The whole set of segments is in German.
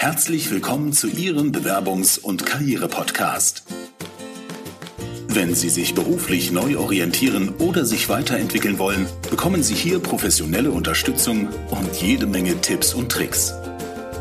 Herzlich willkommen zu Ihrem Bewerbungs- und Karriere-Podcast. Wenn Sie sich beruflich neu orientieren oder sich weiterentwickeln wollen, bekommen Sie hier professionelle Unterstützung und jede Menge Tipps und Tricks.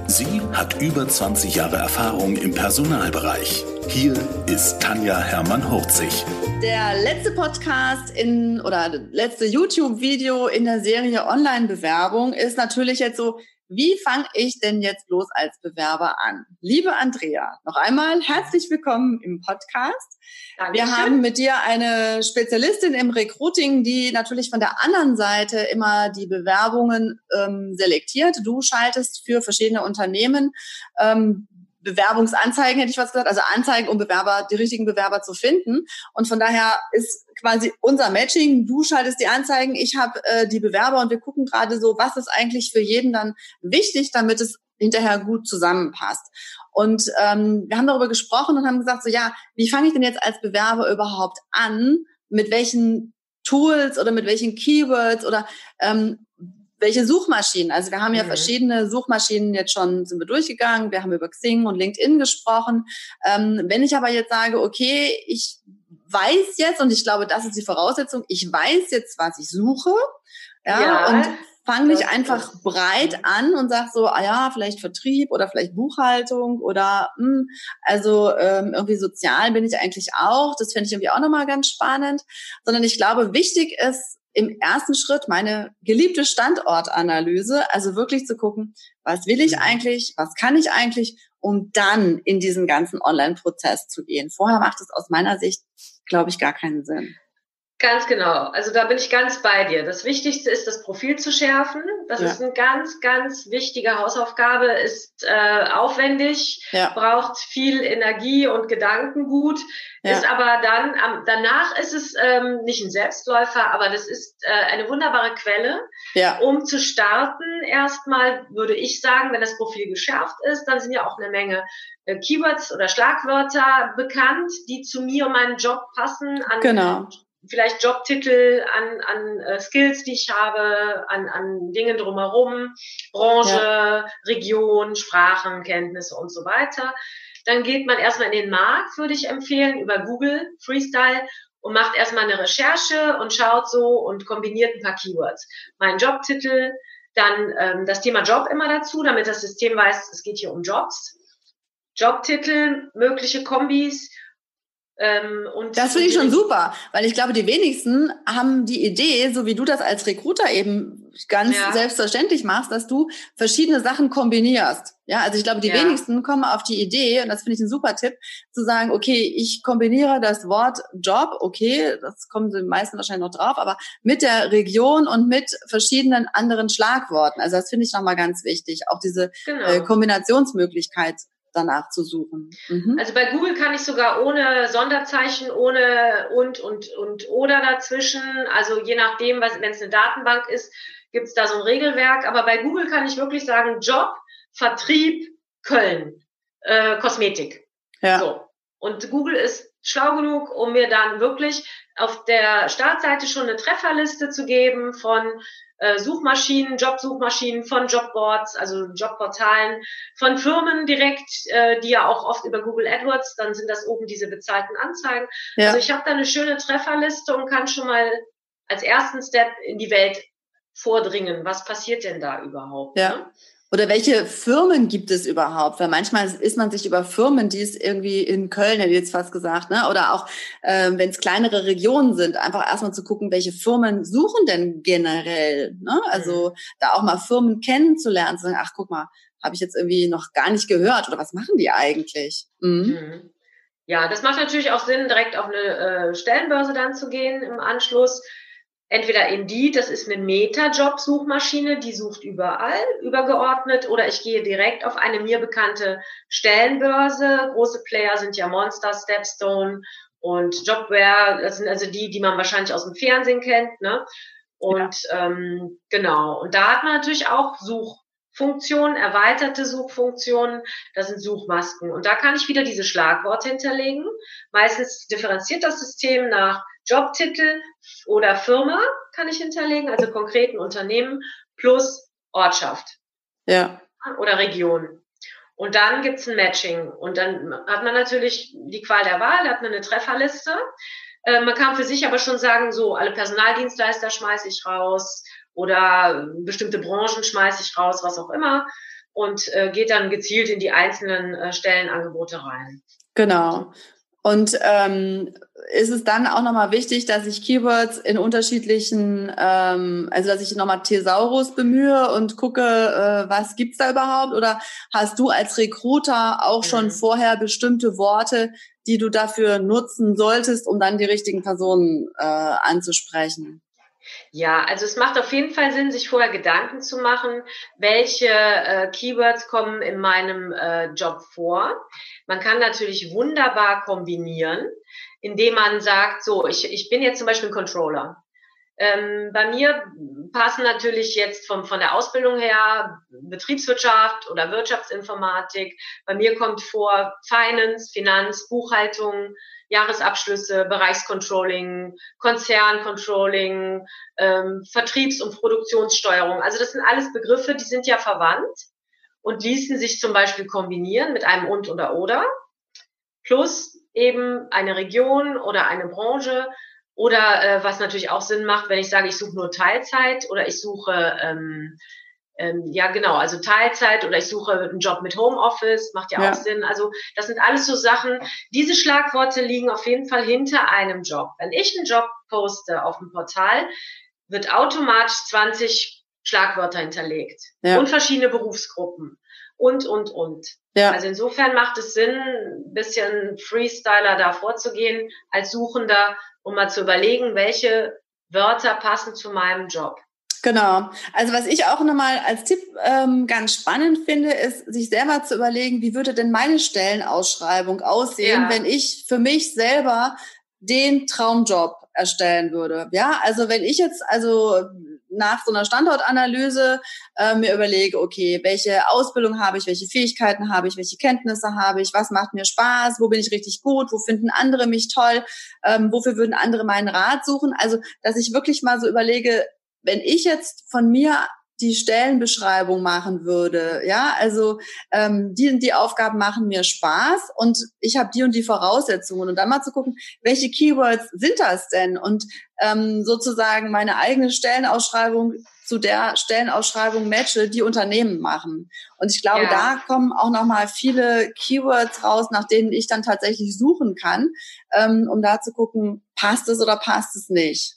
Sie hat über 20 Jahre Erfahrung im Personalbereich. Hier ist Tanja Hermann-Hurzig. Der letzte Podcast in oder letzte YouTube-Video in der Serie Online-Bewerbung ist natürlich jetzt so, wie fange ich denn jetzt bloß als Bewerber an? Liebe Andrea, noch einmal herzlich willkommen im Podcast. Dankeschön. Wir haben mit dir eine Spezialistin im Recruiting, die natürlich von der anderen Seite immer die Bewerbungen ähm, selektiert. Du schaltest für verschiedene Unternehmen ähm, Bewerbungsanzeigen, hätte ich was gesagt, also Anzeigen, um Bewerber, die richtigen Bewerber zu finden. Und von daher ist quasi unser Matching, du schaltest die Anzeigen, ich habe äh, die Bewerber und wir gucken gerade so, was ist eigentlich für jeden dann wichtig, damit es hinterher gut zusammenpasst. Und ähm, wir haben darüber gesprochen und haben gesagt, so ja, wie fange ich denn jetzt als Bewerber überhaupt an? Mit welchen Tools oder mit welchen Keywords oder ähm, welche Suchmaschinen? Also wir haben ja mhm. verschiedene Suchmaschinen jetzt schon, sind wir durchgegangen. Wir haben über Xing und LinkedIn gesprochen. Ähm, wenn ich aber jetzt sage, okay, ich weiß jetzt, und ich glaube, das ist die Voraussetzung, ich weiß jetzt, was ich suche, ja, ja und fange nicht einfach breit an und sag so, ah ja, vielleicht Vertrieb oder vielleicht Buchhaltung oder mh, hm, also ähm, irgendwie sozial bin ich eigentlich auch. Das finde ich irgendwie auch nochmal ganz spannend. Sondern ich glaube, wichtig ist, im ersten Schritt meine geliebte Standortanalyse, also wirklich zu gucken, was will ich mhm. eigentlich, was kann ich eigentlich, um dann in diesen ganzen Online-Prozess zu gehen. Vorher macht es aus meiner Sicht, glaube ich, gar keinen Sinn. Ganz genau. Also da bin ich ganz bei dir. Das Wichtigste ist, das Profil zu schärfen. Das ja. ist eine ganz, ganz wichtige Hausaufgabe, ist äh, aufwendig, ja. braucht viel Energie und Gedankengut, ja. ist aber dann, am, danach ist es ähm, nicht ein Selbstläufer, aber das ist äh, eine wunderbare Quelle, um zu starten. Erstmal würde ich sagen, wenn das Profil geschärft ist, dann sind ja auch eine Menge äh, Keywords oder Schlagwörter bekannt, die zu mir und meinem Job passen, an genau vielleicht Jobtitel an, an äh, Skills, die ich habe, an, an Dingen drumherum, Branche, ja. Region, Sprachenkenntnisse und so weiter. Dann geht man erstmal in den Markt, würde ich empfehlen, über Google, Freestyle und macht erstmal eine Recherche und schaut so und kombiniert ein paar Keywords. Mein Jobtitel, dann ähm, das Thema Job immer dazu, damit das System weiß, es geht hier um Jobs. Jobtitel, mögliche Kombis ähm, und das finde ich schon super, weil ich glaube, die wenigsten haben die Idee, so wie du das als Recruiter eben ganz ja. selbstverständlich machst, dass du verschiedene Sachen kombinierst. Ja, also ich glaube, die ja. wenigsten kommen auf die Idee, und das finde ich ein super Tipp, zu sagen, okay, ich kombiniere das Wort Job, okay, das kommen die meisten wahrscheinlich noch drauf, aber mit der Region und mit verschiedenen anderen Schlagworten. Also das finde ich nochmal ganz wichtig, auch diese genau. äh, Kombinationsmöglichkeit danach zu suchen. Mhm. Also bei Google kann ich sogar ohne Sonderzeichen, ohne und und und oder dazwischen, also je nachdem, was wenn es eine Datenbank ist, gibt es da so ein Regelwerk. Aber bei Google kann ich wirklich sagen Job, Vertrieb, Köln, äh, Kosmetik. Ja. So. Und Google ist schlau genug, um mir dann wirklich auf der Startseite schon eine Trefferliste zu geben von äh, Suchmaschinen, Jobsuchmaschinen, von Jobboards, also Jobportalen, von Firmen direkt, äh, die ja auch oft über Google AdWords, dann sind das oben diese bezahlten Anzeigen. Ja. Also ich habe da eine schöne Trefferliste und kann schon mal als ersten Step in die Welt vordringen. Was passiert denn da überhaupt? Ja. Ne? Oder welche Firmen gibt es überhaupt? Weil manchmal ist man sich über Firmen, die es irgendwie in Köln, hätte ich jetzt fast gesagt, ne? oder auch äh, wenn es kleinere Regionen sind, einfach erstmal zu gucken, welche Firmen suchen denn generell. Ne? Also mhm. da auch mal Firmen kennenzulernen, zu sagen, ach guck mal, habe ich jetzt irgendwie noch gar nicht gehört oder was machen die eigentlich? Mhm. Mhm. Ja, das macht natürlich auch Sinn, direkt auf eine äh, Stellenbörse dann zu gehen im Anschluss entweder Indeed, das ist eine Meta-Job-Suchmaschine, die sucht überall übergeordnet, oder ich gehe direkt auf eine mir bekannte Stellenbörse. Große Player sind ja Monster, Stepstone und Jobware. Das sind also die, die man wahrscheinlich aus dem Fernsehen kennt. Ne? Und ja. ähm, genau. Und da hat man natürlich auch Suchfunktionen, erweiterte Suchfunktionen. Das sind Suchmasken. Und da kann ich wieder diese Schlagworte hinterlegen. Meistens differenziert das System nach Jobtitel oder Firma kann ich hinterlegen, also konkreten Unternehmen plus Ortschaft. Ja. Oder Region. Und dann gibt's ein Matching. Und dann hat man natürlich die Qual der Wahl, hat man eine Trefferliste. Äh, man kann für sich aber schon sagen, so, alle Personaldienstleister schmeiße ich raus oder bestimmte Branchen schmeiße ich raus, was auch immer. Und äh, geht dann gezielt in die einzelnen äh, Stellenangebote rein. Genau. Und ähm, ist es dann auch nochmal wichtig, dass ich Keywords in unterschiedlichen, ähm, also dass ich nochmal Thesaurus bemühe und gucke, äh, was gibt's da überhaupt? Oder hast du als Recruiter auch mhm. schon vorher bestimmte Worte, die du dafür nutzen solltest, um dann die richtigen Personen äh, anzusprechen? Ja, also es macht auf jeden Fall Sinn, sich vorher Gedanken zu machen, welche äh, Keywords kommen in meinem äh, Job vor. Man kann natürlich wunderbar kombinieren, indem man sagt, so, ich, ich bin jetzt zum Beispiel ein Controller. Ähm, bei mir passen natürlich jetzt von, von der Ausbildung her Betriebswirtschaft oder Wirtschaftsinformatik. Bei mir kommt vor Finance, Finanz, Buchhaltung, Jahresabschlüsse, Bereichscontrolling, Konzerncontrolling, ähm, Vertriebs- und Produktionssteuerung. Also das sind alles Begriffe, die sind ja verwandt und ließen sich zum Beispiel kombinieren mit einem und oder oder plus eben eine Region oder eine Branche oder äh, was natürlich auch Sinn macht, wenn ich sage, ich suche nur Teilzeit oder ich suche ähm, ähm, ja genau, also Teilzeit oder ich suche einen Job mit Homeoffice, macht ja, ja, auch Sinn. Also das sind alles so Sachen. Diese Schlagworte liegen auf jeden Fall hinter einem Job. Wenn ich einen Job poste auf dem Portal, wird automatisch 20 Schlagwörter hinterlegt ja. und verschiedene Berufsgruppen und, und, und. Ja. Also insofern macht es Sinn, ein bisschen Freestyler da vorzugehen als Suchender, um mal zu überlegen, welche Wörter passen zu meinem Job. Genau. Also was ich auch nochmal als Tipp ähm, ganz spannend finde, ist, sich selber zu überlegen, wie würde denn meine Stellenausschreibung aussehen, ja. wenn ich für mich selber den Traumjob erstellen würde. Ja, also wenn ich jetzt also nach so einer Standortanalyse äh, mir überlege, okay, welche Ausbildung habe ich, welche Fähigkeiten habe ich, welche Kenntnisse habe ich, was macht mir Spaß, wo bin ich richtig gut, wo finden andere mich toll, ähm, wofür würden andere meinen Rat suchen. Also, dass ich wirklich mal so überlege, wenn ich jetzt von mir die Stellenbeschreibung machen würde, ja, also ähm, die und die Aufgaben machen mir Spaß und ich habe die und die Voraussetzungen und dann mal zu gucken, welche Keywords sind das denn und ähm, sozusagen meine eigene Stellenausschreibung zu der Stellenausschreibung matche, die Unternehmen machen. Und ich glaube, ja. da kommen auch noch mal viele Keywords raus, nach denen ich dann tatsächlich suchen kann, ähm, um da zu gucken, passt es oder passt es nicht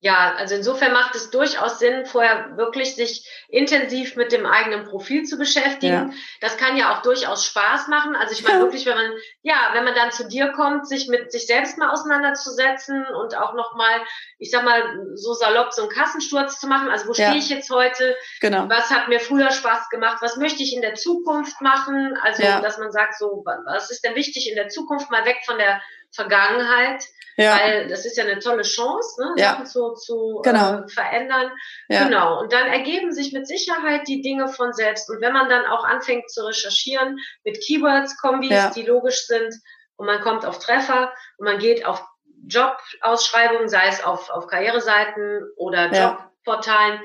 ja, also insofern macht es durchaus Sinn, vorher wirklich sich intensiv mit dem eigenen Profil zu beschäftigen. Ja. Das kann ja auch durchaus Spaß machen. Also ich meine ja. wirklich, wenn man, ja, wenn man dann zu dir kommt, sich mit sich selbst mal auseinanderzusetzen und auch nochmal, ich sag mal, so salopp so einen Kassensturz zu machen. Also wo ja. stehe ich jetzt heute? Genau. Was hat mir früher Spaß gemacht? Was möchte ich in der Zukunft machen? Also, dass man sagt, so, was ist denn wichtig in der Zukunft? Mal weg von der Vergangenheit, ja. weil das ist ja eine tolle Chance, ne, ja. Sachen zu, zu genau. äh, verändern. Ja. Genau. Und dann ergeben sich mit Sicherheit die Dinge von selbst. Und wenn man dann auch anfängt zu recherchieren mit Keywords, Kombis, ja. die logisch sind, und man kommt auf Treffer und man geht auf Jobausschreibungen, sei es auf, auf Karriereseiten oder Jobportalen,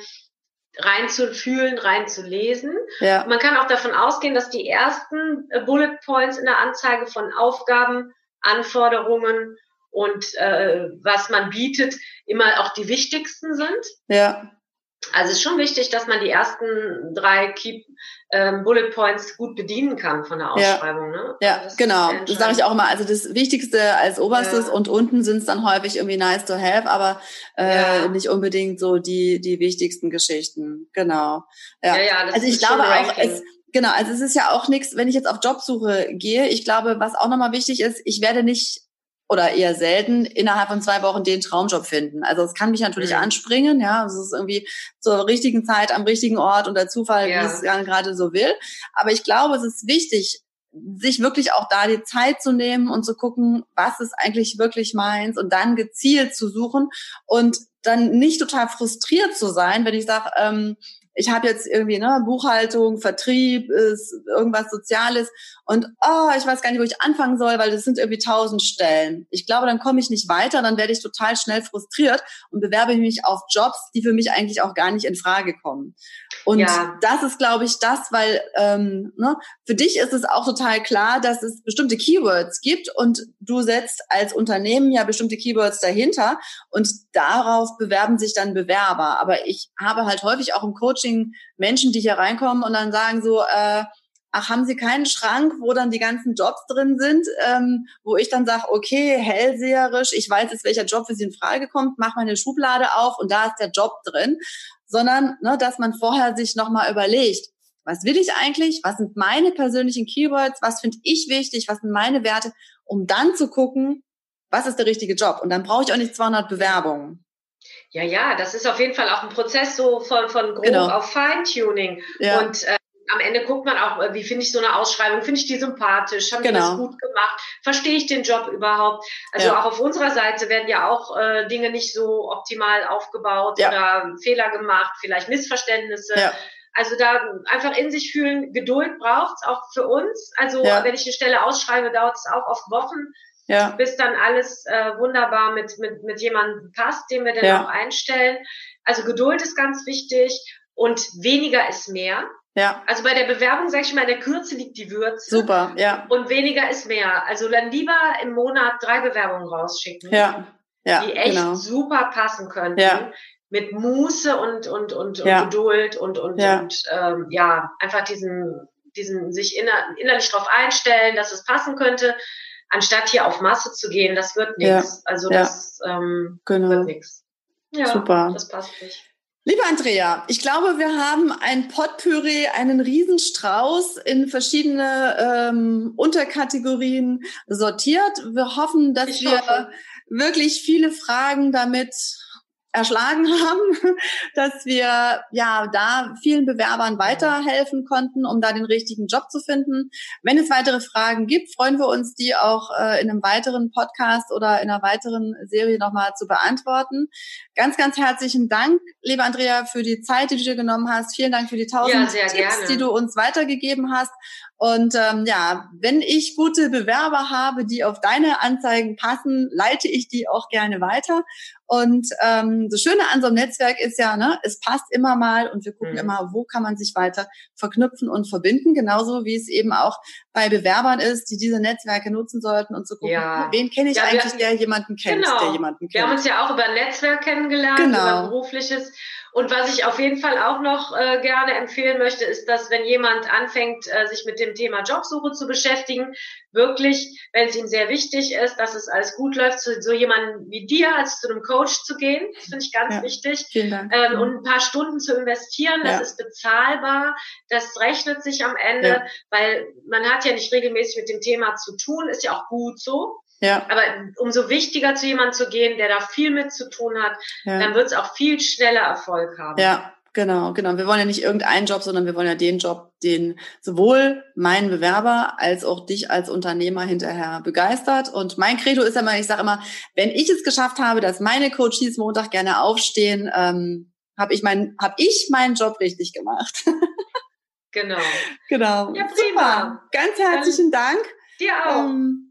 reinzufühlen, reinzulesen. Ja. Man kann auch davon ausgehen, dass die ersten äh, Bullet Points in der Anzeige von Aufgaben Anforderungen und äh, was man bietet, immer auch die wichtigsten sind. Ja. Also es ist schon wichtig, dass man die ersten drei Key ähm, Bullet Points gut bedienen kann von der Ausschreibung. Ja, ne? ja also genau. Das sage ich auch immer. Also das Wichtigste als oberstes ja. und unten sind es dann häufig irgendwie nice to have, aber äh, ja. nicht unbedingt so die die wichtigsten Geschichten. Genau. Ja, ja, ja das also ich glaube auch, es, Genau, also es ist ja auch nichts, wenn ich jetzt auf Jobsuche gehe. Ich glaube, was auch nochmal wichtig ist, ich werde nicht oder eher selten innerhalb von zwei Wochen den Traumjob finden. Also es kann mich natürlich mhm. anspringen, ja, es ist irgendwie zur richtigen Zeit am richtigen Ort und der Zufall, ja. wie es gerade so will. Aber ich glaube, es ist wichtig, sich wirklich auch da die Zeit zu nehmen und zu gucken, was ist eigentlich wirklich meins und dann gezielt zu suchen und dann nicht total frustriert zu sein, wenn ich sage, ähm, ich habe jetzt irgendwie ne, Buchhaltung, Vertrieb, ist irgendwas Soziales und oh, ich weiß gar nicht, wo ich anfangen soll, weil das sind irgendwie tausend Stellen. Ich glaube, dann komme ich nicht weiter, dann werde ich total schnell frustriert und bewerbe mich auf Jobs, die für mich eigentlich auch gar nicht in Frage kommen. Und ja. das ist, glaube ich, das, weil ähm, ne, für dich ist es auch total klar, dass es bestimmte Keywords gibt und du setzt als Unternehmen ja bestimmte Keywords dahinter und darauf bewerben sich dann Bewerber. Aber ich habe halt häufig auch im Coaching Menschen, die hier reinkommen und dann sagen so, äh, ach, haben Sie keinen Schrank, wo dann die ganzen Jobs drin sind, ähm, wo ich dann sage, okay, hellseherisch, ich weiß jetzt, welcher Job für Sie in Frage kommt, mach meine Schublade auf und da ist der Job drin, sondern ne, dass man vorher sich nochmal überlegt, was will ich eigentlich, was sind meine persönlichen Keywords, was finde ich wichtig, was sind meine Werte, um dann zu gucken, was ist der richtige Job. Und dann brauche ich auch nicht 200 Bewerbungen. Ja, ja, das ist auf jeden Fall auch ein Prozess so von, von grob genau. auf Feintuning. Ja. Und äh, am Ende guckt man auch, äh, wie finde ich so eine Ausschreibung, finde ich die sympathisch, haben genau. die das gut gemacht, verstehe ich den Job überhaupt. Also ja. auch auf unserer Seite werden ja auch äh, Dinge nicht so optimal aufgebaut ja. oder Fehler gemacht, vielleicht Missverständnisse. Ja. Also da einfach in sich fühlen, Geduld braucht's auch für uns. Also wenn ich eine Stelle ausschreibe, dauert es auch oft Wochen, ja. bis dann alles äh, wunderbar mit, mit, mit jemandem passt, den wir dann auch einstellen. Also Geduld ist ganz wichtig und weniger ist mehr. Ja. Also bei der Bewerbung, sag ich mal, in der Kürze liegt die Würze. Super, ja. Und weniger ist mehr. Also dann lieber im Monat drei Bewerbungen rausschicken. Ja. ja die echt genau. super passen könnten. Ja. Mit Muße und, und, und, ja. und Geduld und, und, ja. und ähm, ja, einfach diesen, diesen sich inner, innerlich darauf einstellen, dass es passen könnte, anstatt hier auf Masse zu gehen, das wird nichts. Also das ähm, genau. wird nichts. Ja, Super. das passt nicht. Liebe Andrea, ich glaube, wir haben ein Potpourri, einen Riesenstrauß in verschiedene ähm, Unterkategorien sortiert. Wir hoffen, dass ich wir hoffe. wirklich viele Fragen damit erschlagen haben, dass wir ja da vielen Bewerbern weiterhelfen konnten, um da den richtigen Job zu finden. Wenn es weitere Fragen gibt, freuen wir uns, die auch äh, in einem weiteren Podcast oder in einer weiteren Serie nochmal zu beantworten. Ganz, ganz herzlichen Dank, liebe Andrea, für die Zeit, die du dir genommen hast. Vielen Dank für die tausend ja, Tipps, gerne. die du uns weitergegeben hast. Und ähm, ja, wenn ich gute Bewerber habe, die auf deine Anzeigen passen, leite ich die auch gerne weiter. Und ähm, das Schöne an so einem Netzwerk ist ja, ne, es passt immer mal und wir gucken mhm. immer, wo kann man sich weiter verknüpfen und verbinden. Genauso wie es eben auch bei Bewerbern ist, die diese Netzwerke nutzen sollten und zu gucken, ja. wen kenne ich ja, eigentlich, der jemanden kennt, genau. der jemanden kennt. Wir haben uns ja auch über Netzwerk kennengelernt, genau. über berufliches. Und was ich auf jeden Fall auch noch äh, gerne empfehlen möchte, ist, dass wenn jemand anfängt, äh, sich mit dem Thema Jobsuche zu beschäftigen, wirklich, wenn es ihm sehr wichtig ist, dass es alles gut läuft, zu so jemandem wie dir als zu einem Coach zu gehen. Das finde ich ganz ja, wichtig. Vielen Dank. Ähm, und ein paar Stunden zu investieren, das ja. ist bezahlbar, das rechnet sich am Ende, ja. weil man hat ja nicht regelmäßig mit dem Thema zu tun, ist ja auch gut so. Ja. Aber umso wichtiger zu jemandem zu gehen, der da viel mit zu tun hat, ja. dann wird es auch viel schneller Erfolg haben. Ja, genau, genau. Wir wollen ja nicht irgendeinen Job, sondern wir wollen ja den Job, den sowohl mein Bewerber als auch dich als Unternehmer hinterher begeistert. Und mein Credo ist ja immer, ich sage immer, wenn ich es geschafft habe, dass meine Coaches Montag gerne aufstehen, ähm, habe ich, mein, hab ich meinen Job richtig gemacht. genau. Genau. Ja, prima. Super. Ganz herzlichen Dann Dank. Dir auch. Ähm,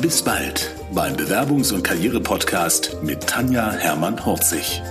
Bis bald beim Bewerbungs- und Karriere-Podcast mit Tanja Hermann-Horzig.